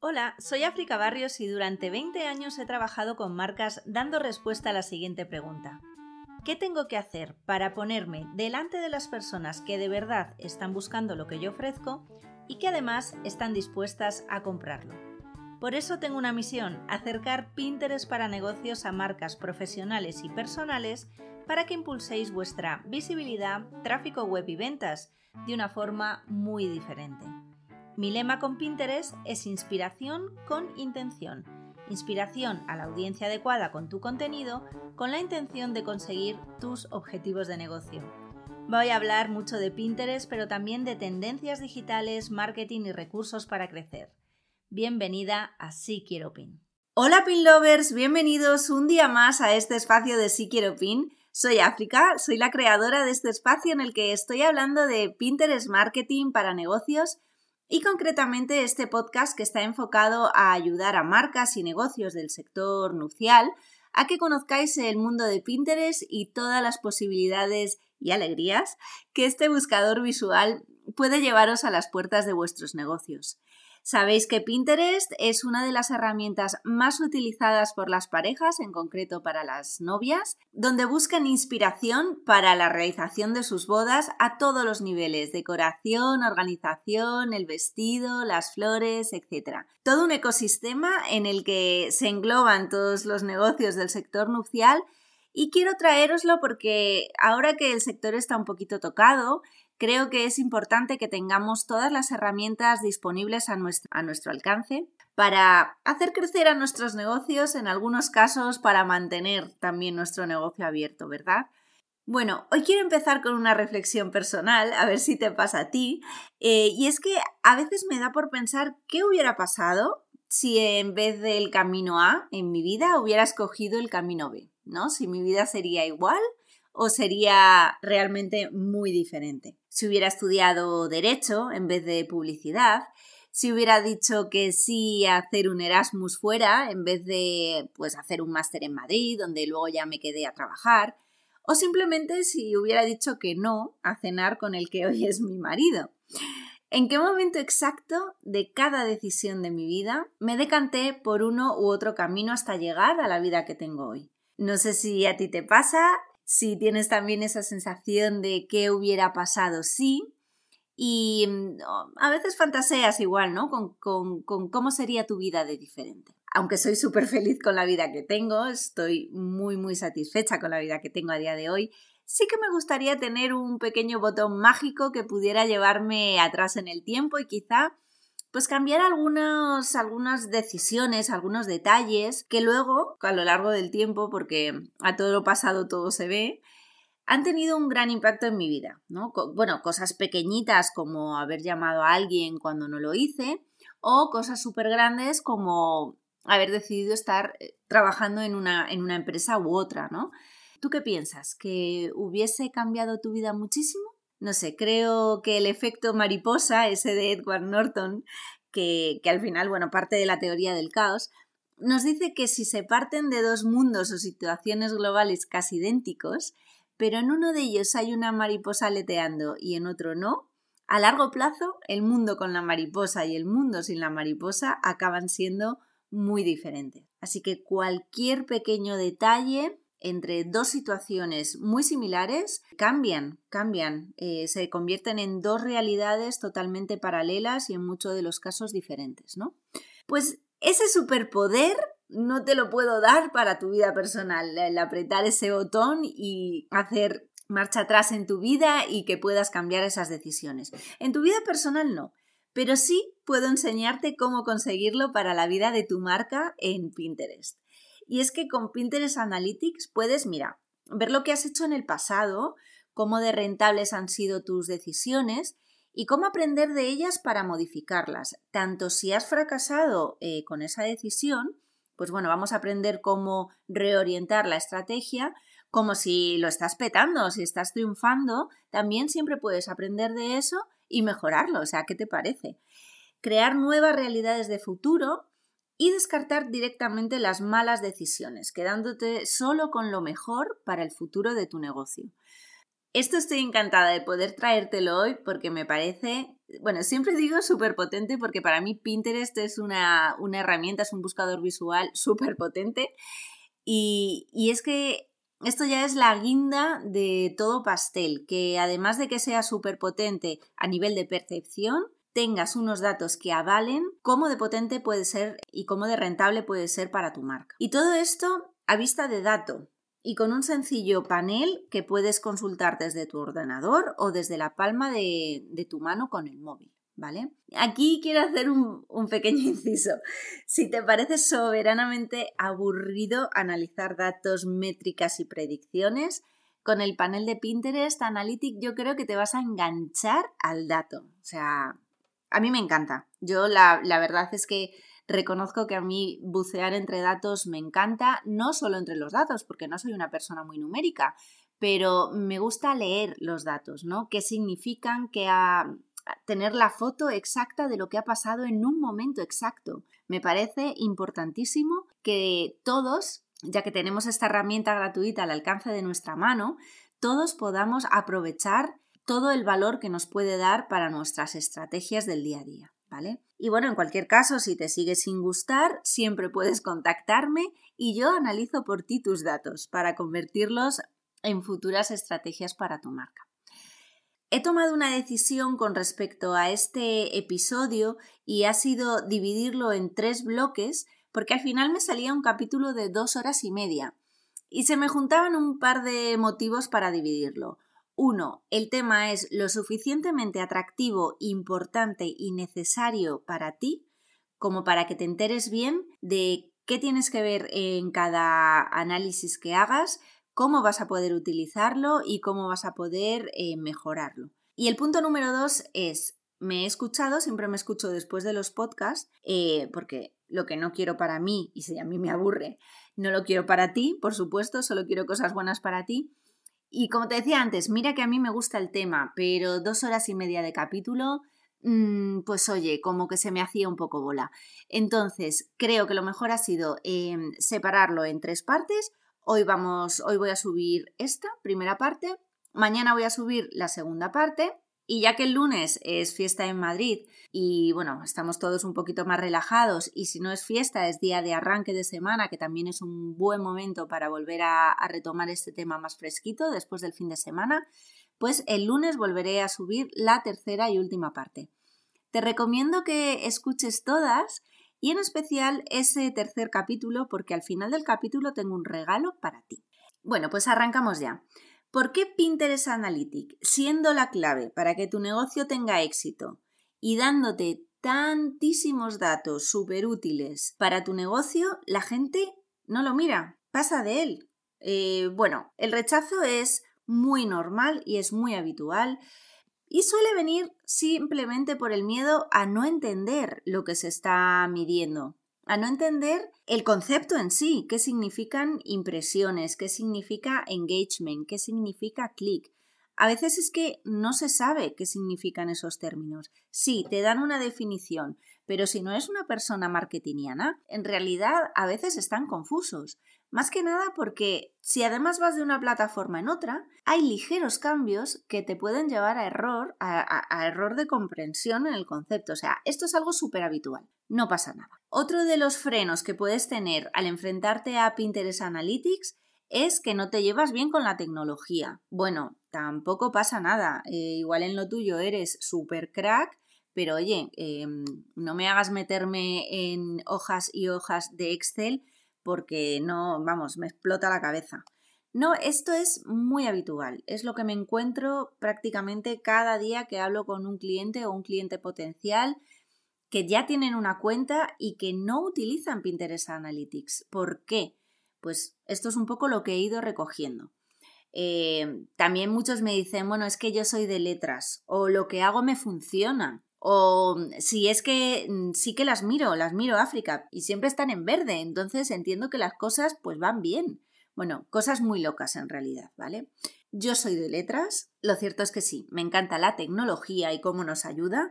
Hola, soy África Barrios y durante 20 años he trabajado con marcas dando respuesta a la siguiente pregunta. ¿Qué tengo que hacer para ponerme delante de las personas que de verdad están buscando lo que yo ofrezco y que además están dispuestas a comprarlo? Por eso tengo una misión, acercar Pinterest para negocios a marcas profesionales y personales para que impulséis vuestra visibilidad, tráfico web y ventas de una forma muy diferente. Mi lema con Pinterest es inspiración con intención. Inspiración a la audiencia adecuada con tu contenido con la intención de conseguir tus objetivos de negocio. Voy a hablar mucho de Pinterest, pero también de tendencias digitales, marketing y recursos para crecer. Bienvenida a Sí Quiero Pin. Hola Pin Lovers, bienvenidos un día más a este espacio de Sí Quiero Pin. Soy África, soy la creadora de este espacio en el que estoy hablando de Pinterest Marketing para negocios y concretamente este podcast que está enfocado a ayudar a marcas y negocios del sector nupcial a que conozcáis el mundo de Pinterest y todas las posibilidades y alegrías que este buscador visual puede llevaros a las puertas de vuestros negocios. Sabéis que Pinterest es una de las herramientas más utilizadas por las parejas, en concreto para las novias, donde buscan inspiración para la realización de sus bodas a todos los niveles, decoración, organización, el vestido, las flores, etc. Todo un ecosistema en el que se engloban todos los negocios del sector nupcial y quiero traeroslo porque ahora que el sector está un poquito tocado, creo que es importante que tengamos todas las herramientas disponibles a nuestro, alcance para hacer crecer a nuestros negocios, en algunos casos para mantener también nuestro negocio abierto, ¿verdad? Bueno, hoy quiero empezar con una reflexión personal, a ver si te pasa a ti, eh, y es que a veces me da por pensar qué hubiera pasado si en vez del camino A en mi vida hubiera escogido el camino B, ¿no? Si mi vida sería igual o sería realmente muy diferente. Si hubiera estudiado derecho en vez de publicidad, si hubiera dicho que sí a hacer un Erasmus fuera en vez de pues hacer un máster en Madrid donde luego ya me quedé a trabajar, o simplemente si hubiera dicho que no a cenar con el que hoy es mi marido. ¿En qué momento exacto de cada decisión de mi vida me decanté por uno u otro camino hasta llegar a la vida que tengo hoy? No sé si a ti te pasa, si tienes también esa sensación de qué hubiera pasado si. Y mm, a veces fantaseas igual, ¿no? Con, con cómo sería tu vida de diferente. Aunque soy súper feliz con la vida que tengo, estoy muy, muy satisfecha con la vida que tengo a día de hoy, sí que me gustaría tener un pequeño botón mágico que pudiera llevarme atrás en el tiempo y quizá pues cambiar algunos, algunas decisiones, algunos detalles que luego, a lo largo del tiempo, porque a todo lo pasado todo se ve, han tenido un gran impacto en mi vida, ¿no? Bueno, cosas pequeñitas como haber llamado a alguien cuando no lo hice, o cosas súper grandes como haber decidido estar eh, trabajando en una, en una empresa u otra, ¿no? ¿Tú qué piensas? ¿Que hubiese cambiado tu vida muchísimo? No sé, creo que el efecto mariposa, ese de Edward Norton, que, que al final, bueno, parte de la teoría del caos, nos dice que si se parten de dos mundos o situaciones globales casi idénticos, pero en uno de ellos hay una mariposa aleteando y en otro no, a largo plazo el mundo con la mariposa y el mundo sin la mariposa acaban siendo muy diferentes. Así que cualquier pequeño detalle entre dos situaciones muy similares cambian, cambian, eh, se convierten en dos realidades totalmente paralelas y en muchos de los casos diferentes, ¿no? Pues ese superpoder no te lo puedo dar para tu vida personal, el apretar ese botón y hacer marcha atrás en tu vida y que puedas cambiar esas decisiones. En tu vida personal no, pero sí puedo enseñarte cómo conseguirlo para la vida de tu marca en Pinterest. Y es que con Pinterest Analytics puedes, mira, ver lo que has hecho en el pasado, cómo de rentables han sido tus decisiones y cómo aprender de ellas para modificarlas. Tanto si has fracasado eh, con esa decisión, pues bueno, vamos a aprender cómo reorientar la estrategia, como si lo estás petando, si estás triunfando, también siempre puedes aprender de eso y mejorarlo. O sea, ¿qué te parece? Crear nuevas realidades de futuro y descartar directamente las malas decisiones, quedándote solo con lo mejor para el futuro de tu negocio. Esto estoy encantada de poder traértelo hoy porque me parece bueno, siempre digo súper potente porque para mí Pinterest es una, una herramienta, es un buscador visual súper potente. Y, y es que esto ya es la guinda de todo pastel, que además de que sea súper potente a nivel de percepción, tengas unos datos que avalen cómo de potente puede ser y cómo de rentable puede ser para tu marca. Y todo esto a vista de dato y con un sencillo panel que puedes consultar desde tu ordenador o desde la palma de, tu mano con el móvil. ¿Vale? Aquí quiero hacer un, un, pequeño inciso. Si te parece soberanamente aburrido analizar datos, métricas y predicciones, con el panel de Pinterest Analytics yo creo que te vas a enganchar al dato. O sea, a mí me encanta. Yo la, verdad es que reconozco que a mí bucear entre datos me encanta, no solo entre los datos, porque no soy una persona muy numérica, pero me gusta leer los datos, ¿no? ¿Qué significan? que a, tener la foto exacta de lo que ha pasado en un momento exacto. Me parece importantísimo que todos, ya que tenemos esta herramienta gratuita al alcance de nuestra mano, todos podamos aprovechar todo el valor que nos puede dar para nuestras estrategias del día a día. ¿Vale? Y bueno, en cualquier caso, si te sigue sin gustar, siempre puedes contactarme y yo analizo por ti tus datos para convertirlos en futuras estrategias para tu marca. He tomado una decisión con respecto a este episodio y ha sido dividirlo en tres bloques porque al final me salía un capítulo de dos horas y media y se me juntaban un par de motivos para dividirlo. Uno, el tema es lo suficientemente atractivo, importante y necesario para ti como para que te enteres bien de qué tienes que ver en cada análisis que hagas, cómo vas a poder utilizarlo y cómo vas a poder eh, mejorarlo. Y el punto número dos es, me he escuchado, siempre me escucho después de los podcasts, eh, porque lo que no quiero para mí, y si a mí me aburre, no lo quiero para ti, por supuesto, solo quiero cosas buenas para ti. Y como te decía antes, mira que a mí me gusta el tema, pero dos horas y media de capítulo, mm, pues oye, como que se me hacía un poco bola. Entonces, creo que lo mejor ha sido em, separarlo en tres partes. Hoy vamos, hoy voy a subir esta primera parte, mañana voy a subir la segunda parte y ya que el lunes es fiesta en Madrid y bueno, estamos todos un poquito más relajados y si no es fiesta es día de arranque de semana, que también es un buen momento para volver a, retomar este tema más fresquito después del fin de semana, pues el lunes volveré a subir la tercera y última parte. Te recomiendo que escuches todas y en especial ese tercer capítulo porque al final del capítulo tengo un regalo para ti. Bueno, pues arrancamos ya. ¿Por qué Pinterest Analytics, siendo la clave para que tu negocio tenga éxito y dándote tantísimos datos súper útiles para tu negocio, la gente no lo mira, pasa de él? Eh, bueno, el rechazo es muy normal y es muy habitual y suele venir simplemente por el miedo a no entender lo que se está midiendo a no entender el concepto en sí, qué significan impresiones, qué significa engagement, qué significa click. A veces es que no se sabe qué significan esos términos. Sí, te dan una definición, pero si no es una persona marketingiana, en realidad a veces están confusos. Más que nada porque si además vas de una plataforma en otra, hay ligeros cambios que te pueden llevar a error, a, error de comprensión en el concepto. O sea, esto es algo súper habitual. No pasa nada. Otro de los frenos que puedes tener al enfrentarte a Pinterest Analytics es que no te llevas bien con la tecnología. Bueno, tampoco pasa nada. Eh, igual en lo tuyo eres súper crack, pero oye, em, no me hagas meterme en hojas y hojas de Excel porque no, vamos, me explota la cabeza. No, esto es muy habitual, es lo que me encuentro prácticamente cada día que hablo con un cliente o un cliente potencial que ya tienen una cuenta y que no utilizan Pinterest Analytics. ¿Por qué? Pues esto es un poco lo que he ido recogiendo. Eh, también muchos me dicen, bueno, es que yo soy de letras o lo que hago me funciona. O mm, si es que mm, sí que las miro, las miro África y siempre están en verde, entonces entiendo que las cosas pues van bien. Bueno, cosas muy locas en realidad, ¿vale? Yo soy de letras, lo cierto es que sí, me encanta la tecnología y cómo nos ayuda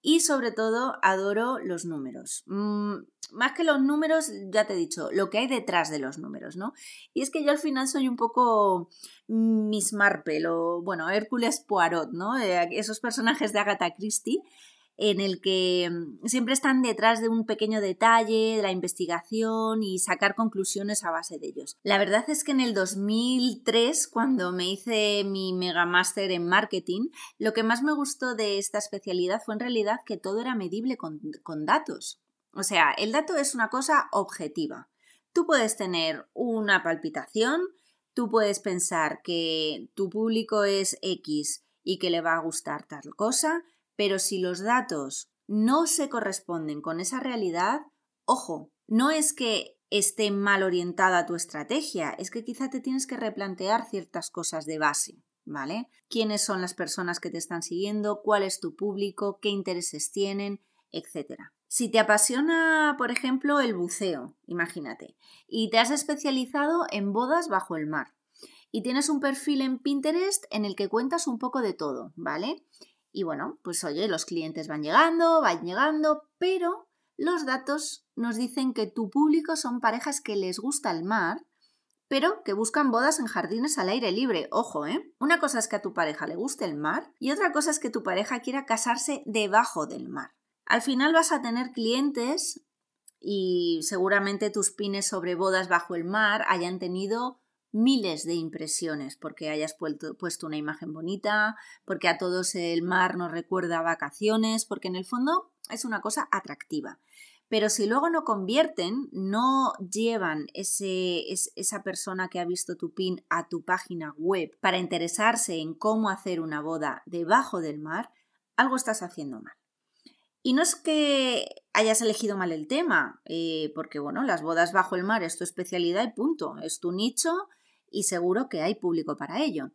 y sobre todo adoro los números. Mm, más que los números, ya te he dicho, lo que hay detrás de los números, ¿no? Y es que yo al final soy un poco Miss Marple o, bueno, Hércules Poirot, ¿no? Eh, esos personajes de Agatha Christie en el que mm, siempre están detrás de un pequeño detalle, de la investigación y sacar conclusiones a base de ellos. La verdad es que en el 2003, cuando me hice mi Mega Master en marketing, lo que más me gustó de esta especialidad fue en realidad que todo era medible con, con datos. O sea, el dato es una cosa objetiva. Tú puedes tener una palpitación, tú puedes pensar que tu público es X y que le va a gustar tal cosa, pero si los datos no se corresponden con esa realidad, ojo, no es que esté mal orientada tu estrategia, es que quizá te tienes que replantear ciertas cosas de base, ¿vale? ¿Quiénes son las personas que te están siguiendo? ¿Cuál es tu público? ¿Qué intereses tienen? Etcétera. Si te apasiona, por ejemplo, el buceo, imagínate, y te has especializado en bodas bajo el mar, y tienes un perfil en Pinterest en el que cuentas un poco de todo, ¿vale? Y bueno, pues oye, los clientes van llegando, van llegando, pero los datos nos dicen que tu público son parejas que les gusta el mar, pero que buscan bodas en jardines al aire libre. Ojo, ¿eh? Una cosa es que a tu pareja le guste el mar y otra cosa es que tu pareja quiera casarse debajo del mar. Al final vas a tener clientes y seguramente tus pines sobre bodas bajo el mar hayan tenido miles de impresiones porque hayas puesto, una imagen bonita, porque a todos el mar nos recuerda vacaciones, porque en el fondo es una cosa atractiva. Pero si luego no convierten, no llevan ese, esa persona que ha visto tu pin a tu página web para interesarse en cómo hacer una boda debajo del mar, algo estás haciendo mal. Y no es que hayas elegido mal el tema, eh, porque bueno, las bodas bajo el mar es tu especialidad y punto, es tu nicho y seguro que hay público para ello.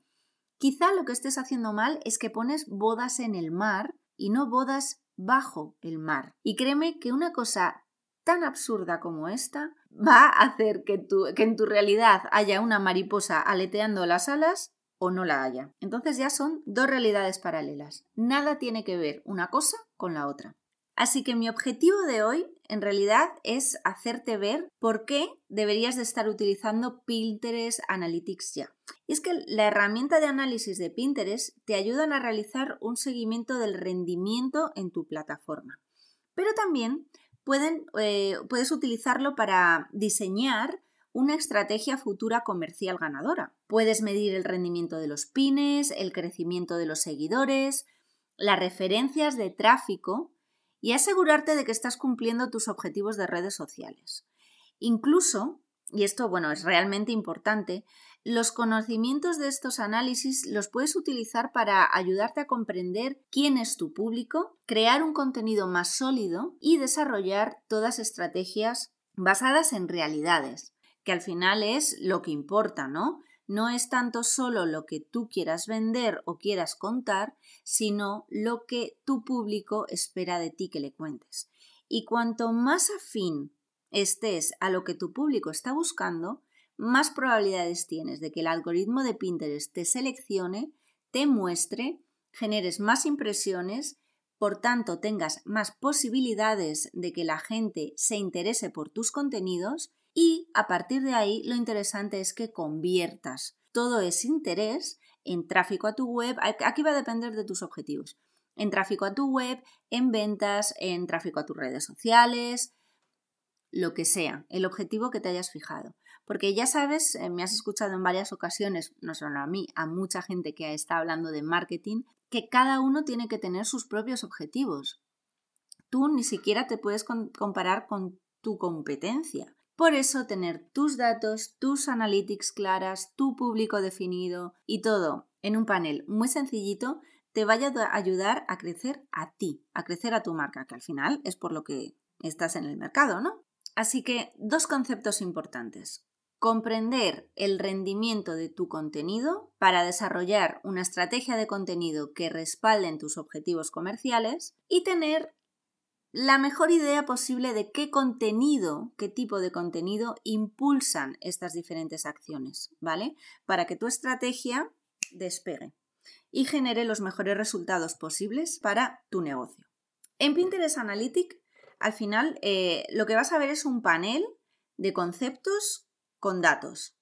Quizá lo que estés haciendo mal es que pones bodas en el mar y no bodas bajo el mar. Y créeme que una cosa tan absurda como esta va a hacer que, que en tu realidad haya una mariposa aleteando las alas o no la haya. Entonces ya son dos realidades paralelas. Nada tiene que ver una cosa con la otra. Así que mi objetivo de hoy en realidad es hacerte ver por qué deberías de estar utilizando Pinterest Analytics ya. Y es que la herramienta de análisis de Pinterest te ayudan a realizar un seguimiento del rendimiento en tu plataforma. Pero también eh, puedes utilizarlo para diseñar una estrategia futura comercial ganadora. Puedes medir el rendimiento de los pines, el crecimiento de los seguidores, las referencias de tráfico y asegurarte de que estás cumpliendo tus objetivos de redes sociales. Incluso, y esto bueno, es realmente importante, los conocimientos de estos análisis los puedes utilizar para ayudarte a comprender quién es tu público, crear un contenido más sólido y desarrollar todas estrategias basadas en realidades, que al final es lo que importa, ¿no? No es tanto solo lo que tú quieras vender o quieras contar, sino lo que tu público espera de ti que le cuentes. Y cuanto más afín estés a lo que tu público está buscando, más probabilidades tienes de que el algoritmo de Pinterest te seleccione, te muestre, generes más impresiones, por tanto tengas más posibilidades de que la gente se interese por tus contenidos y a partir de ahí lo interesante es que conviertas todo ese interés en tráfico a tu web. Aquí va a depender de tus objetivos. En tráfico a tu web, en ventas, en tráfico a tus redes sociales, lo que sea, el objetivo que te hayas fijado. Porque ya sabes, eh, me has escuchado en varias ocasiones, no solo a mí, a mucha gente que está hablando de marketing, que cada uno tiene que tener sus propios objetivos. Tú ni siquiera te puedes comparar con tu competencia. Por eso tener tus datos, tus analytics claras, tu público definido y todo en un panel muy sencillito te vaya a ayudar a crecer a ti, a crecer a tu marca, que al final es por lo que estás en el mercado, ¿no? Así que dos conceptos importantes. Comprender el rendimiento de tu contenido para desarrollar una estrategia de contenido que respalden tus objetivos comerciales y tener la mejor idea posible de qué contenido, qué tipo de contenido impulsan estas diferentes acciones, ¿vale? Para que tu estrategia despegue y genere los mejores resultados posibles para tu negocio. En Pinterest Analytics, al final, eh, lo que vas a ver es un panel de conceptos con datos.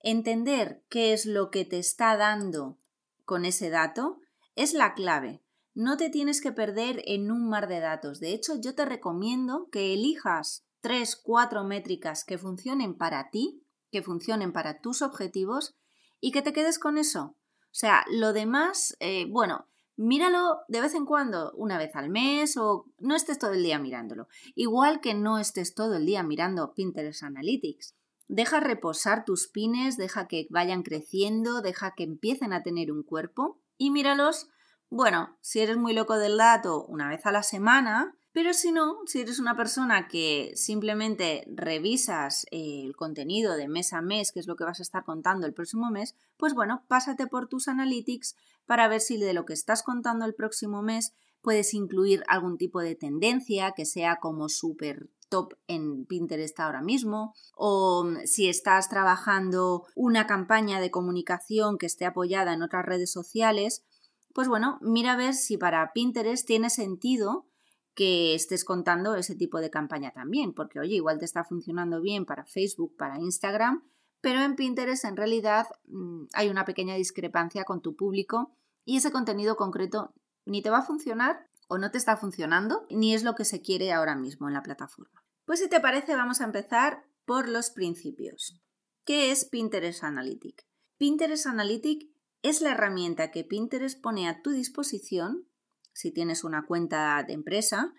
Entender qué es lo que te está dando con ese dato es la clave. No te tienes que perder en un mar de datos. De hecho, yo te recomiendo que elijas tres, cuatro métricas que funcionen para ti, que funcionen para tus objetivos y que te quedes con eso. O sea, lo demás, eh, bueno, míralo de vez en cuando, una vez al mes o no estés todo el día mirándolo. Igual que no estés todo el día mirando Pinterest Analytics. Deja reposar tus pines, deja que vayan creciendo, deja que empiecen a tener un cuerpo y míralos, bueno, si eres muy loco del dato, una vez a la semana, pero si no, si eres una persona que simplemente revisas el contenido de mes a mes, que es lo que vas a estar contando el próximo mes, pues bueno, pásate por tus analytics para ver si de lo que estás contando el próximo mes puedes incluir algún tipo de tendencia que sea como súper top en Pinterest ahora mismo, o si estás trabajando una campaña de comunicación que esté apoyada en otras redes sociales, pues bueno, mira a ver si para Pinterest tiene sentido que estés contando ese tipo de campaña también, porque oye, igual te está funcionando bien para Facebook, para Instagram, pero en Pinterest en realidad mm, hay una pequeña discrepancia con tu público y ese contenido concreto ni te va a funcionar o no te está funcionando, ni es lo que se quiere ahora mismo en la plataforma. Pues si te parece, vamos a empezar por los principios. ¿Qué es Pinterest Analytics? Pinterest Analytics es la herramienta que Pinterest pone a tu disposición si tienes una cuenta de empresa,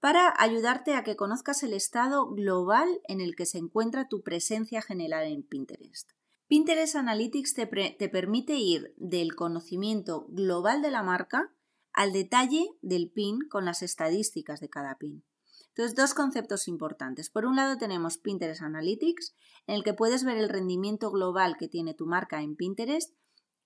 para ayudarte a que conozcas el estado global en el que se encuentra tu presencia general en Pinterest. Pinterest Analytics te, te, permite ir del conocimiento global de la marca al detalle del pin con las estadísticas de cada pin. Entonces, dos conceptos importantes. Por un lado tenemos Pinterest Analytics, en el que puedes ver el rendimiento global que tiene tu marca en Pinterest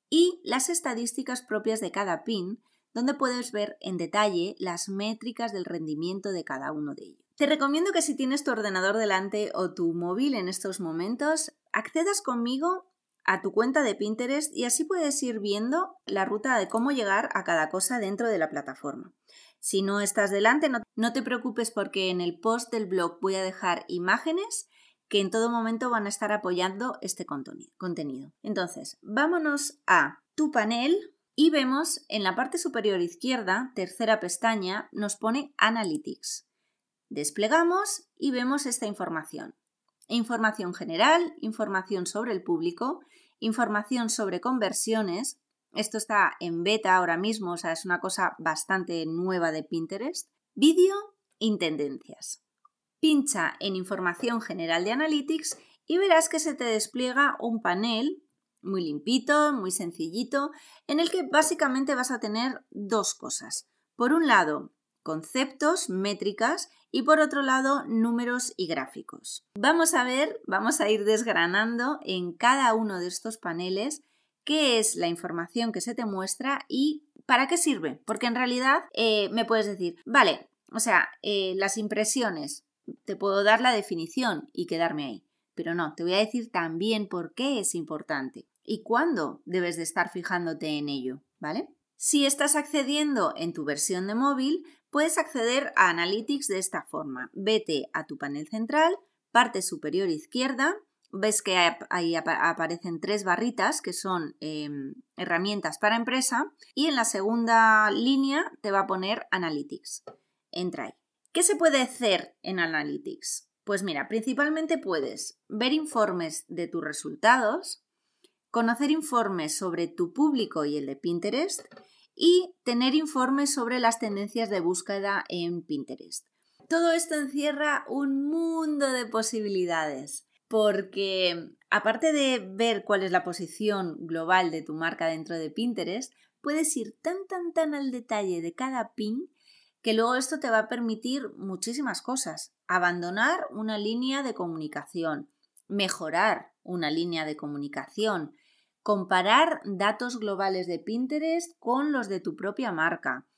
y las estadísticas propias de cada pin, donde puedes ver en detalle las métricas del rendimiento de cada uno de ellos. Te recomiendo que si tienes tu ordenador delante o tu móvil en estos momentos, accedas conmigo a tu cuenta de Pinterest y así puedes ir viendo la ruta de cómo llegar a cada cosa dentro de la plataforma. Si no estás delante, no, te preocupes porque en el post del blog voy a dejar imágenes que en todo momento van a estar apoyando este contenido. Entonces, vámonos a tu panel y vemos en la parte superior izquierda, tercera pestaña, nos pone Analytics. Desplegamos y vemos esta información. Información general, información sobre el público, información sobre conversiones. Esto está en beta ahora mismo, o sea, es una cosa bastante nueva de Pinterest. Vídeo y tendencias. Pincha en información general de Analytics y verás que se te despliega un panel muy limpito, muy sencillito, en el que básicamente vas a tener dos cosas. Por un lado, conceptos, métricas y por otro lado, números y gráficos. Vamos a ver, vamos a ir desgranando en cada uno de estos paneles qué es la información que se te muestra y para qué sirve. Porque en realidad eh, me puedes decir, vale, o sea, eh, las impresiones, te puedo dar la definición y quedarme ahí. Pero no, te voy a decir también por qué es importante y cuándo debes de estar fijándote en ello, ¿vale? Si estás accediendo en tu versión de móvil, puedes acceder a Analytics de esta forma. Vete a tu panel central, parte superior izquierda, ves que ahí aparecen tres barritas que son em, herramientas para empresa y en la segunda línea te va a poner Analytics. Entra ahí. ¿Qué se puede hacer en Analytics? Pues mira, principalmente puedes ver informes de tus resultados, conocer informes sobre tu público y el de Pinterest y tener informes sobre las tendencias de búsqueda en Pinterest. Todo esto encierra un mundo de posibilidades porque aparte de ver cuál es la posición global de tu marca dentro de Pinterest, puedes ir tan tan tan al detalle de cada pin que luego esto te va a permitir muchísimas cosas. Abandonar una línea de comunicación, mejorar una línea de comunicación, comparar datos globales de Pinterest con los de tu propia marca,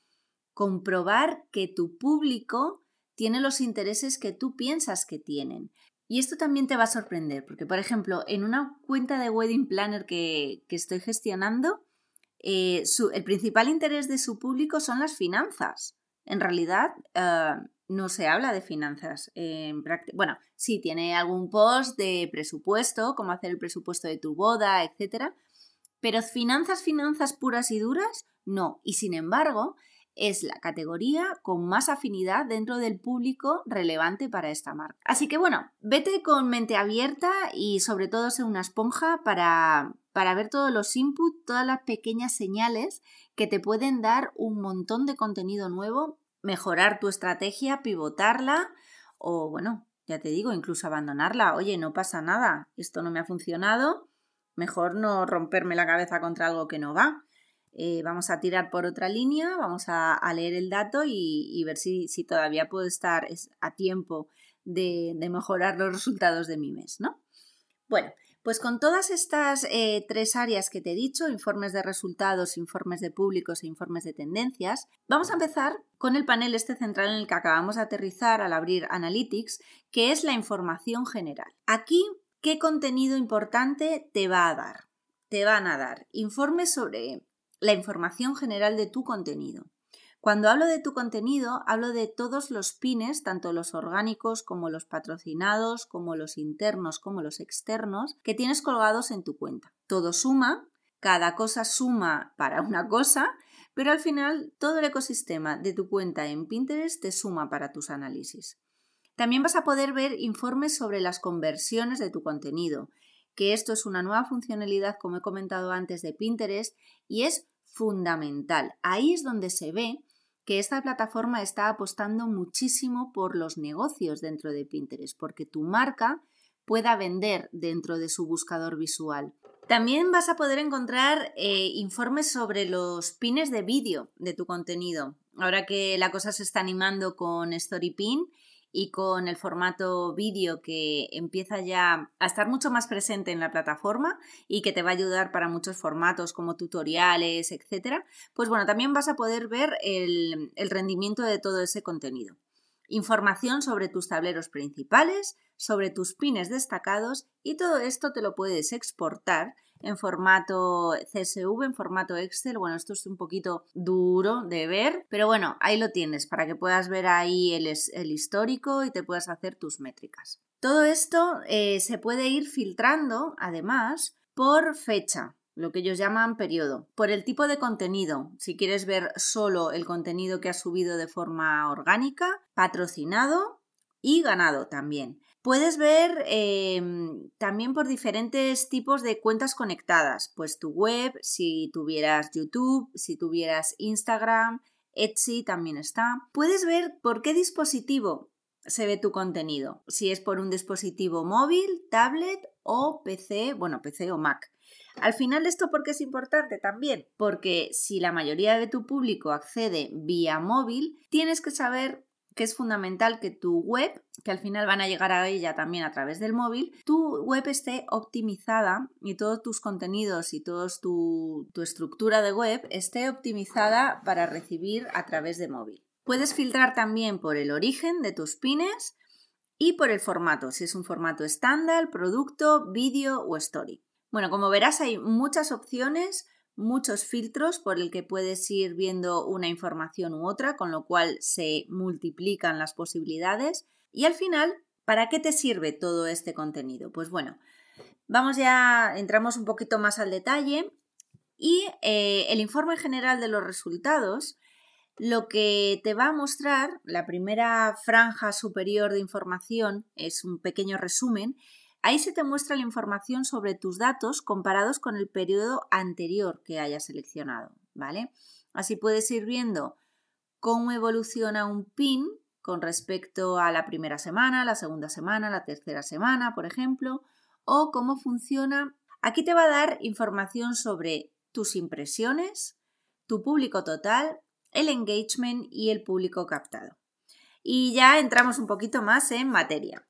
comprobar que tu público tiene los intereses que tú piensas que tienen. Y esto también te va a sorprender, porque por ejemplo, en una cuenta de Wedding Planner que, estoy gestionando, eh, el principal interés de su público son las finanzas. En realidad eh, no se habla de finanzas. bueno, sí, tiene algún post de presupuesto, cómo hacer el presupuesto de tu boda, etc. Pero finanzas, finanzas puras y duras, no. Y sin embargo, es la categoría con más afinidad dentro del público relevante para esta marca. Así que bueno, vete con mente abierta y sobre todo sé una esponja para, para ver todos los inputs, todas las pequeñas señales que te pueden dar un montón de contenido nuevo, mejorar tu estrategia, pivotarla o bueno, ya te digo, incluso abandonarla. Oye, no pasa nada, esto no me ha funcionado, mejor no romperme la cabeza contra algo que no va. Eh, vamos a tirar por otra línea, vamos a, leer el dato y, ver si, todavía puedo estar a tiempo de, mejorar los resultados de mi mes, ¿no? Bueno, pues con todas estas eh, tres áreas que te he dicho, informes de resultados, informes de públicos e informes de tendencias, vamos a empezar con el panel este central en el que acabamos de aterrizar al abrir Analytics, que es la información general. Aquí, ¿qué contenido importante te va a dar? Te van a dar informes sobre la información general de tu contenido. Cuando hablo de tu contenido, hablo de todos los pines, tanto los orgánicos como los patrocinados, como los internos, como los externos, que tienes colgados en tu cuenta. Todo suma, cada cosa suma para una cosa, pero al final todo el ecosistema de tu cuenta en Pinterest te suma para tus análisis. También vas a poder ver informes sobre las conversiones de tu contenido, que esto es una nueva funcionalidad, como he comentado antes, de Pinterest y es fundamental. Ahí es donde se ve que esta plataforma está apostando muchísimo por los negocios dentro de Pinterest, porque tu marca pueda vender dentro de su buscador visual. También vas a poder encontrar eh, informes sobre los pines de vídeo de tu contenido. Ahora que la cosa se está animando con StoryPin, y con el formato vídeo que empieza ya a estar mucho más presente en la plataforma y que te va a ayudar para muchos formatos como tutoriales, etcétera, pues bueno, también vas a poder ver el, el rendimiento de todo ese contenido. Información sobre tus tableros principales, sobre tus pines destacados y todo esto te lo puedes exportar en formato CSV, en formato Excel. Bueno, esto es un poquito duro de ver, pero bueno, ahí lo tienes para que puedas ver ahí el, histórico y te puedas hacer tus métricas. Todo esto eh, se puede ir filtrando, además, por fecha, lo que ellos llaman periodo, por el tipo de contenido, si quieres ver solo el contenido que has subido de forma orgánica, patrocinado y ganado también. Puedes ver em, también por diferentes tipos de cuentas conectadas, pues tu web, si tuvieras YouTube, si tuvieras Instagram, Etsy también está. Puedes ver por qué dispositivo se ve tu contenido, si es por un dispositivo móvil, tablet o PC, bueno, PC o Mac. Al final, ¿esto por qué es importante también? Porque si la mayoría de tu público accede vía móvil, tienes que saber que es fundamental que tu web, que al final van a llegar a ella también a través del móvil, tu web esté optimizada y todos tus contenidos y toda tu, tu estructura de web esté optimizada para recibir a través de móvil. Puedes filtrar también por el origen de tus pines y por el formato, si es un formato estándar, producto, vídeo o story. Bueno, como verás hay muchas opciones muchos filtros por el que puedes ir viendo una información u otra, con lo cual se multiplican las posibilidades. Y al final, ¿para qué te sirve todo este contenido? Pues bueno, vamos ya, entramos un poquito más al detalle y eh, el informe general de los resultados lo que te va a mostrar, la primera franja superior de información es un pequeño resumen Ahí se te muestra la información sobre tus datos comparados con el periodo anterior que hayas seleccionado, ¿vale? Así puedes ir viendo cómo evoluciona un pin con respecto a la primera semana, la segunda semana, la tercera semana, por ejemplo, o cómo funciona. Aquí te va a dar información sobre tus impresiones, tu público total, el engagement y el público captado. Y ya entramos un poquito más en materia.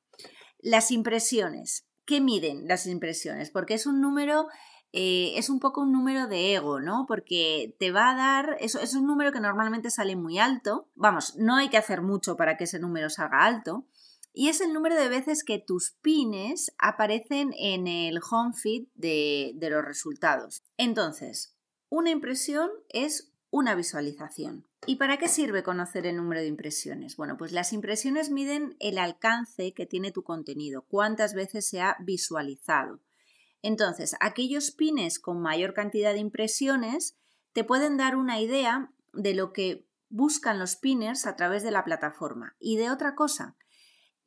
Las impresiones. ¿Qué miden las impresiones? Porque es un número, eh, es un poco un número de ego, ¿no? Porque te va a dar, es, es un número que normalmente sale muy alto. Vamos, no hay que hacer mucho para que ese número salga alto. Y es el número de veces que tus pines aparecen en el home feed de, de los resultados. Entonces, una impresión es una visualización. ¿Y para qué sirve conocer el número de impresiones? Bueno, pues las impresiones miden el alcance que tiene tu contenido, cuántas veces se ha visualizado. Entonces, aquellos pines con mayor cantidad de impresiones te pueden dar una idea de lo que buscan los pinners a través de la plataforma. Y de otra cosa,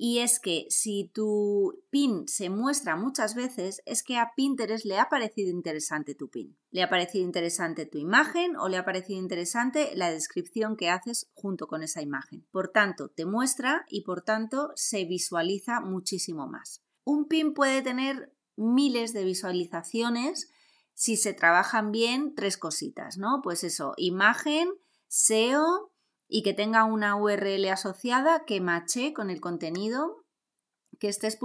y es que si tu pin se muestra muchas veces, es que a Pinterest le ha parecido interesante tu pin. Le ha parecido interesante tu imagen o le ha parecido interesante la descripción que haces junto con esa imagen. Por tanto, te muestra y por tanto se visualiza muchísimo más. Un pin puede tener miles de visualizaciones si se trabajan bien tres cositas, ¿no? Pues eso, imagen, SEO y que tenga una URL asociada que mache con el contenido que estés,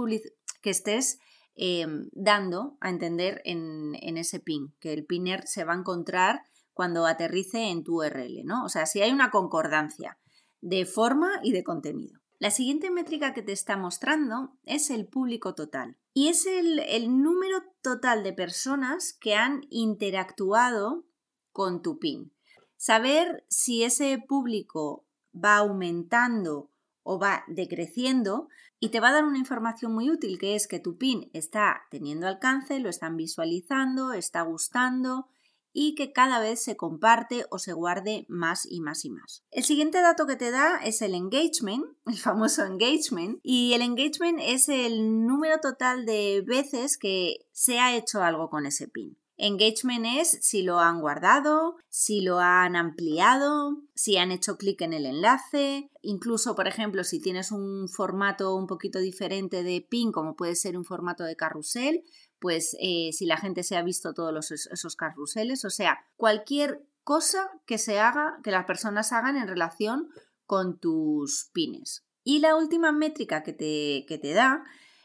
que estés em, dando a entender en, ese pin, que el pinner se va a encontrar cuando aterrice en tu URL, ¿no? O sea, si hay una concordancia de forma y de contenido. La siguiente métrica que te está mostrando es el público total y es el, el número total de personas que han interactuado con tu pin. Saber si ese público va aumentando o va decreciendo y te va a dar una información muy útil que es que tu pin está teniendo alcance, lo están visualizando, está gustando y que cada vez se comparte o se guarde más y más y más. El siguiente dato que te da es el engagement, el famoso engagement, y el engagement es el número total de veces que se ha hecho algo con ese pin. Engagement es si lo han guardado, si lo han ampliado, si han hecho clic en el enlace, incluso, por ejemplo, si tienes un formato un poquito diferente de pin, como puede ser un formato de carrusel, pues eh, si la gente se ha visto todos esos carruseles, o sea, cualquier cosa que se haga, que las personas hagan en relación con tus pines. Y la última métrica que te, que te da,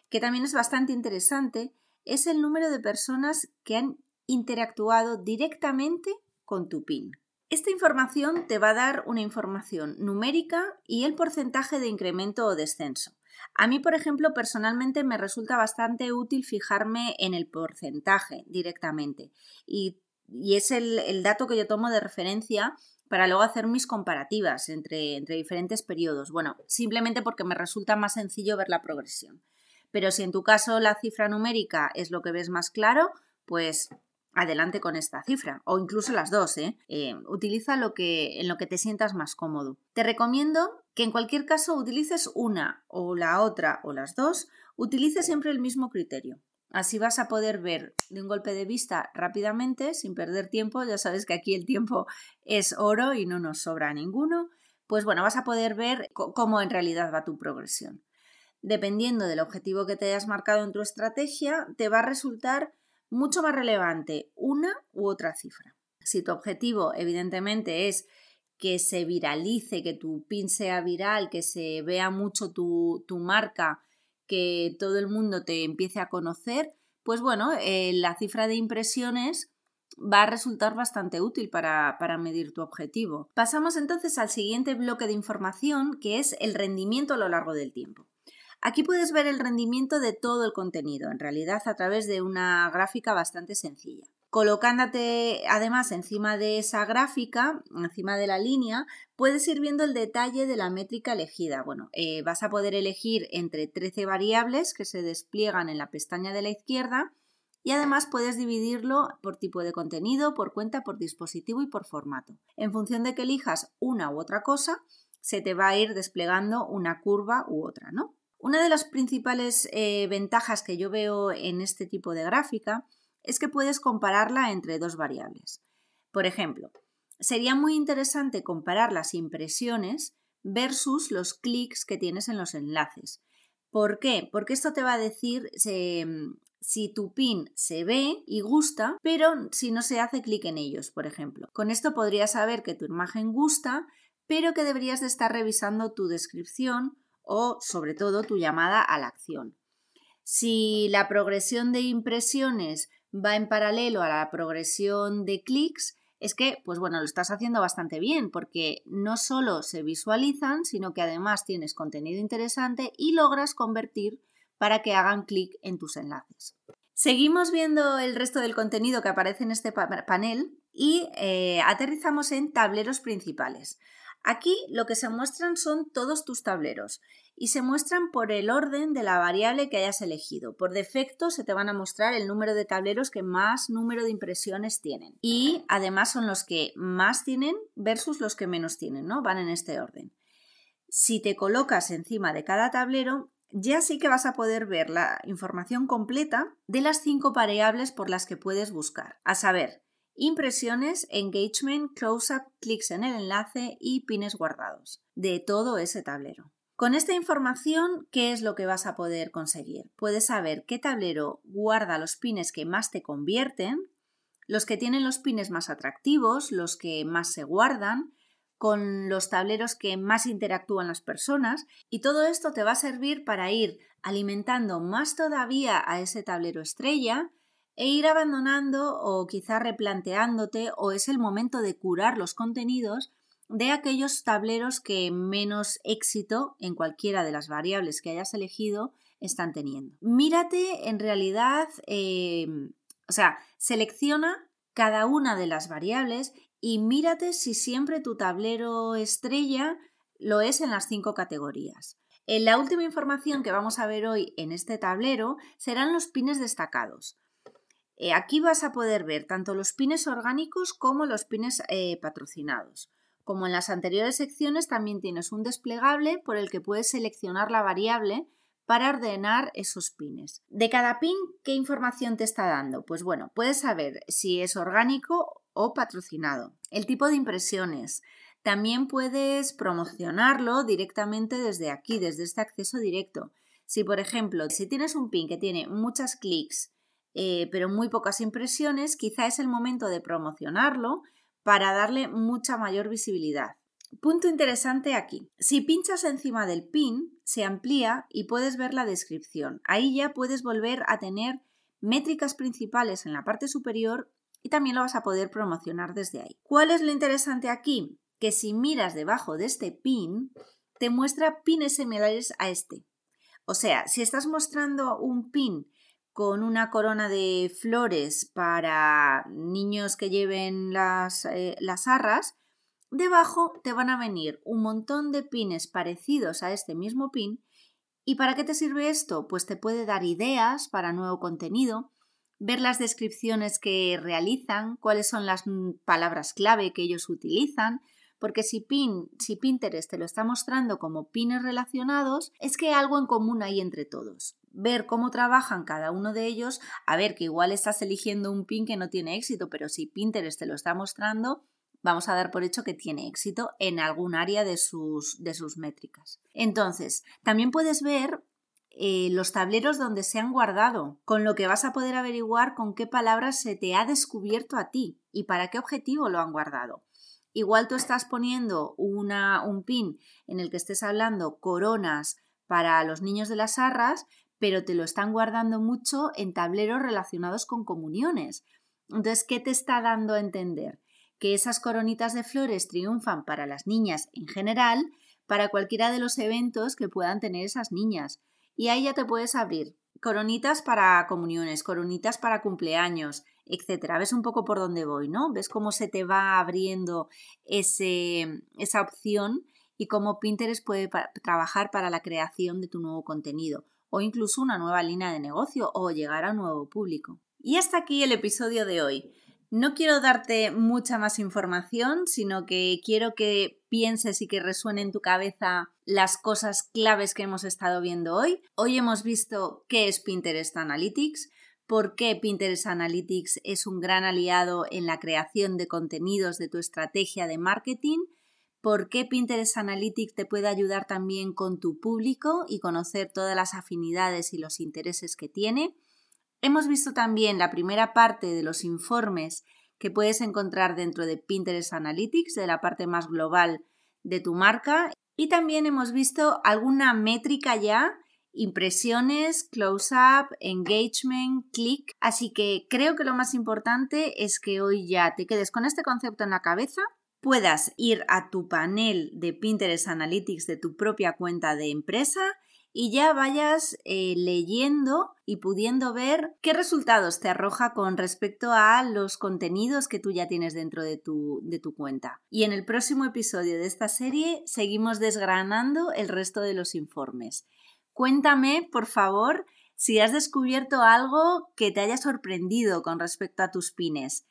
que también es bastante interesante, es el número de personas que han interactuado directamente con tu PIN. Esta información te va a dar una información numérica y el porcentaje de incremento o descenso. A mí, por ejemplo, personalmente me resulta bastante útil fijarme en el porcentaje directamente y, es el, dato que yo tomo de referencia para luego hacer mis comparativas entre, entre diferentes periodos. Bueno, simplemente porque me resulta más sencillo ver la progresión. Pero si en tu caso la cifra numérica es lo que ves más claro, pues adelante con esta cifra o incluso las dos. ¿eh? Eh, utiliza lo que, en lo que te sientas más cómodo. Te recomiendo que en cualquier caso utilices una o la otra o las dos, utilice siempre el mismo criterio. Así vas a poder ver de un golpe de vista rápidamente, sin perder tiempo. Ya sabes que aquí el tiempo es oro y no nos sobra ninguno. Pues bueno, vas a poder ver cómo en realidad va tu progresión. Dependiendo del objetivo que te hayas marcado en tu estrategia, te va a resultar mucho más relevante una u otra cifra. Si tu objetivo, evidentemente, es que se viralice, que tu pin sea viral, que se vea mucho tu, marca, que todo el mundo te empiece a conocer, pues bueno, eh, la cifra de impresiones va a resultar bastante útil para, para, medir tu objetivo. Pasamos entonces al siguiente bloque de información, que es el rendimiento a lo largo del tiempo. Aquí puedes ver el rendimiento de todo el contenido, en realidad a través de una gráfica bastante sencilla. Colocándote además encima de esa gráfica, encima de la línea, puedes ir viendo el detalle de la métrica elegida. Bueno, eh, vas a poder elegir entre 13 variables que se despliegan en la pestaña de la izquierda y además puedes dividirlo por tipo de contenido, por cuenta, por dispositivo y por formato. En función de que elijas una u otra cosa, se te va a ir desplegando una curva u otra, ¿no? Una de las principales eh, ventajas que yo veo en este tipo de gráfica es que puedes compararla entre dos variables. Por ejemplo, sería muy interesante comparar las impresiones versus los clics que tienes en los enlaces. ¿Por qué? Porque esto te va a decir si tu pin se ve y gusta, pero si no se hace clic en ellos, por ejemplo. Con esto podrías saber que tu imagen gusta, pero que deberías de estar revisando tu descripción o sobre todo tu llamada a la acción. Si la progresión de impresiones va en paralelo a la progresión de clics, es que, pues bueno, lo estás haciendo bastante bien porque no solo se visualizan, sino que además tienes contenido interesante y logras convertir para que hagan clic en tus enlaces. Seguimos viendo el resto del contenido que aparece en este panel y eh, aterrizamos en tableros principales. Aquí lo que se muestran son todos tus tableros y se muestran por el orden de la variable que hayas elegido. Por defecto se te van a mostrar el número de tableros que más número de impresiones tienen y además son los que más tienen versus los que menos tienen, ¿no? Van en este orden. Si te colocas encima de cada tablero, ya sí que vas a poder ver la información completa de las cinco variables por las que puedes buscar, a saber, impresiones, engagement, close-up, clics en el enlace y pines guardados de todo ese tablero. Con esta información, ¿qué es lo que vas a poder conseguir? Puedes saber qué tablero guarda los pines que más te convierten, los que tienen los pines más atractivos, los que más se guardan, con los tableros que más interactúan las personas y todo esto te va a servir para ir alimentando más todavía a ese tablero estrella e ir abandonando o quizá replanteándote o es el momento de curar los contenidos de aquellos tableros que menos éxito en cualquiera de las variables que hayas elegido están teniendo. Mírate en realidad, eh, o sea, selecciona cada una de las variables y mírate si siempre tu tablero estrella lo es en las cinco categorías. En la última información que vamos a ver hoy en este tablero serán los pines destacados. Eh, aquí vas a poder ver tanto los pines orgánicos como los pines eh, patrocinados. Como en las anteriores secciones, también tienes un desplegable por el que puedes seleccionar la variable para ordenar esos pines. De cada pin, ¿qué información te está dando? Pues bueno, puedes saber si es orgánico o patrocinado, el tipo de impresiones. También puedes promocionarlo directamente desde aquí, desde este acceso directo. Si, por ejemplo, si tienes un pin que tiene muchas clics eh, pero muy pocas impresiones, quizá es el momento de promocionarlo para darle mucha mayor visibilidad. Punto interesante aquí. Si pinchas encima del pin, se amplía y puedes ver la descripción. Ahí ya puedes volver a tener métricas principales en la parte superior y también lo vas a poder promocionar desde ahí. ¿Cuál es lo interesante aquí? Que si miras debajo de este pin, te muestra pines similares a este. O sea, si estás mostrando un pin con una corona de flores para niños que lleven las, eh, las arras, debajo te van a venir un montón de pines parecidos a este mismo pin. ¿Y para qué te sirve esto? Pues te puede dar ideas para nuevo contenido, ver las descripciones que realizan, cuáles son las palabras clave que ellos utilizan, porque si, Pin, si Pinterest te lo está mostrando como pines relacionados, es que hay algo en común hay entre todos ver cómo trabajan cada uno de ellos, a ver que igual estás eligiendo un pin que no tiene éxito, pero si Pinterest te lo está mostrando, vamos a dar por hecho que tiene éxito en algún área de sus, de sus métricas. Entonces, también puedes ver eh, los tableros donde se han guardado, con lo que vas a poder averiguar con qué palabras se te ha descubierto a ti y para qué objetivo lo han guardado. Igual tú estás poniendo un pin en el que estés hablando coronas para los niños de las arras, pero te lo están guardando mucho en tableros relacionados con comuniones. Entonces, ¿qué te está dando a entender? Que esas coronitas de flores triunfan para las niñas en general, para cualquiera de los eventos que puedan tener esas niñas. Y ahí ya te puedes abrir coronitas para comuniones, coronitas para cumpleaños, etcétera. Ves un poco por dónde voy, ¿no? Ves cómo se te va abriendo ese, esa opción y cómo Pinterest puede trabajar para la creación de tu nuevo contenido o incluso una nueva línea de negocio o llegar a un nuevo público. Y hasta aquí el episodio de hoy. No quiero darte mucha más información, sino que quiero que pienses y que resuene en tu cabeza las cosas claves que hemos estado viendo hoy. Hoy hemos visto qué es Pinterest Analytics, por qué Pinterest Analytics es un gran aliado en la creación de contenidos de tu estrategia de marketing por qué Pinterest Analytics te puede ayudar también con tu público y conocer todas las afinidades y los intereses que tiene. Hemos visto también la primera parte de los informes que puedes encontrar dentro de Pinterest Analytics, de la parte más global de tu marca. Y también hemos visto alguna métrica ya, impresiones, close-up, engagement, click. Así que creo que lo más importante es que hoy ya te quedes con este concepto en la cabeza puedas ir a tu panel de Pinterest Analytics de tu propia cuenta de empresa y ya vayas eh, leyendo y pudiendo ver qué resultados te arroja con respecto a los contenidos que tú ya tienes dentro de tu, de tu cuenta. Y en el próximo episodio de esta serie seguimos desgranando el resto de los informes. Cuéntame, por favor, si has descubierto algo que te haya sorprendido con respecto a tus pines.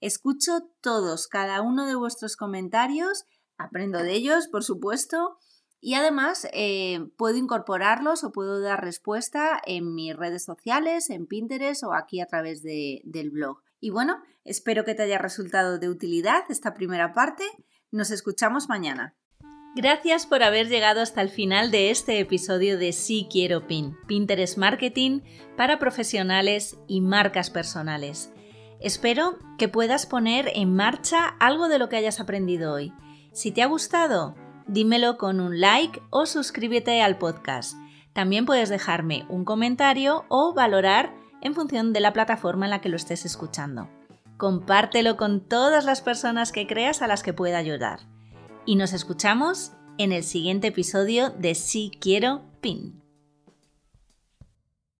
Escucho todos, cada uno de vuestros comentarios, aprendo de ellos, por supuesto, y además eh, puedo incorporarlos o puedo dar respuesta en mis redes sociales, en Pinterest o aquí a través del blog. Y bueno, espero que te haya resultado de utilidad esta primera parte. Nos escuchamos mañana. Gracias por haber llegado hasta el final de este episodio de Sí Quiero Pin, Pinterest Marketing para profesionales y marcas personales. Espero que puedas poner en marcha algo de lo que hayas aprendido hoy. Si te ha gustado, dímelo con un like o suscríbete al podcast. También puedes dejarme un comentario o valorar en función de la plataforma en la que lo estés escuchando. Compártelo con todas las personas que creas a las que pueda ayudar. Y nos escuchamos en el siguiente episodio de Si Quiero Pin.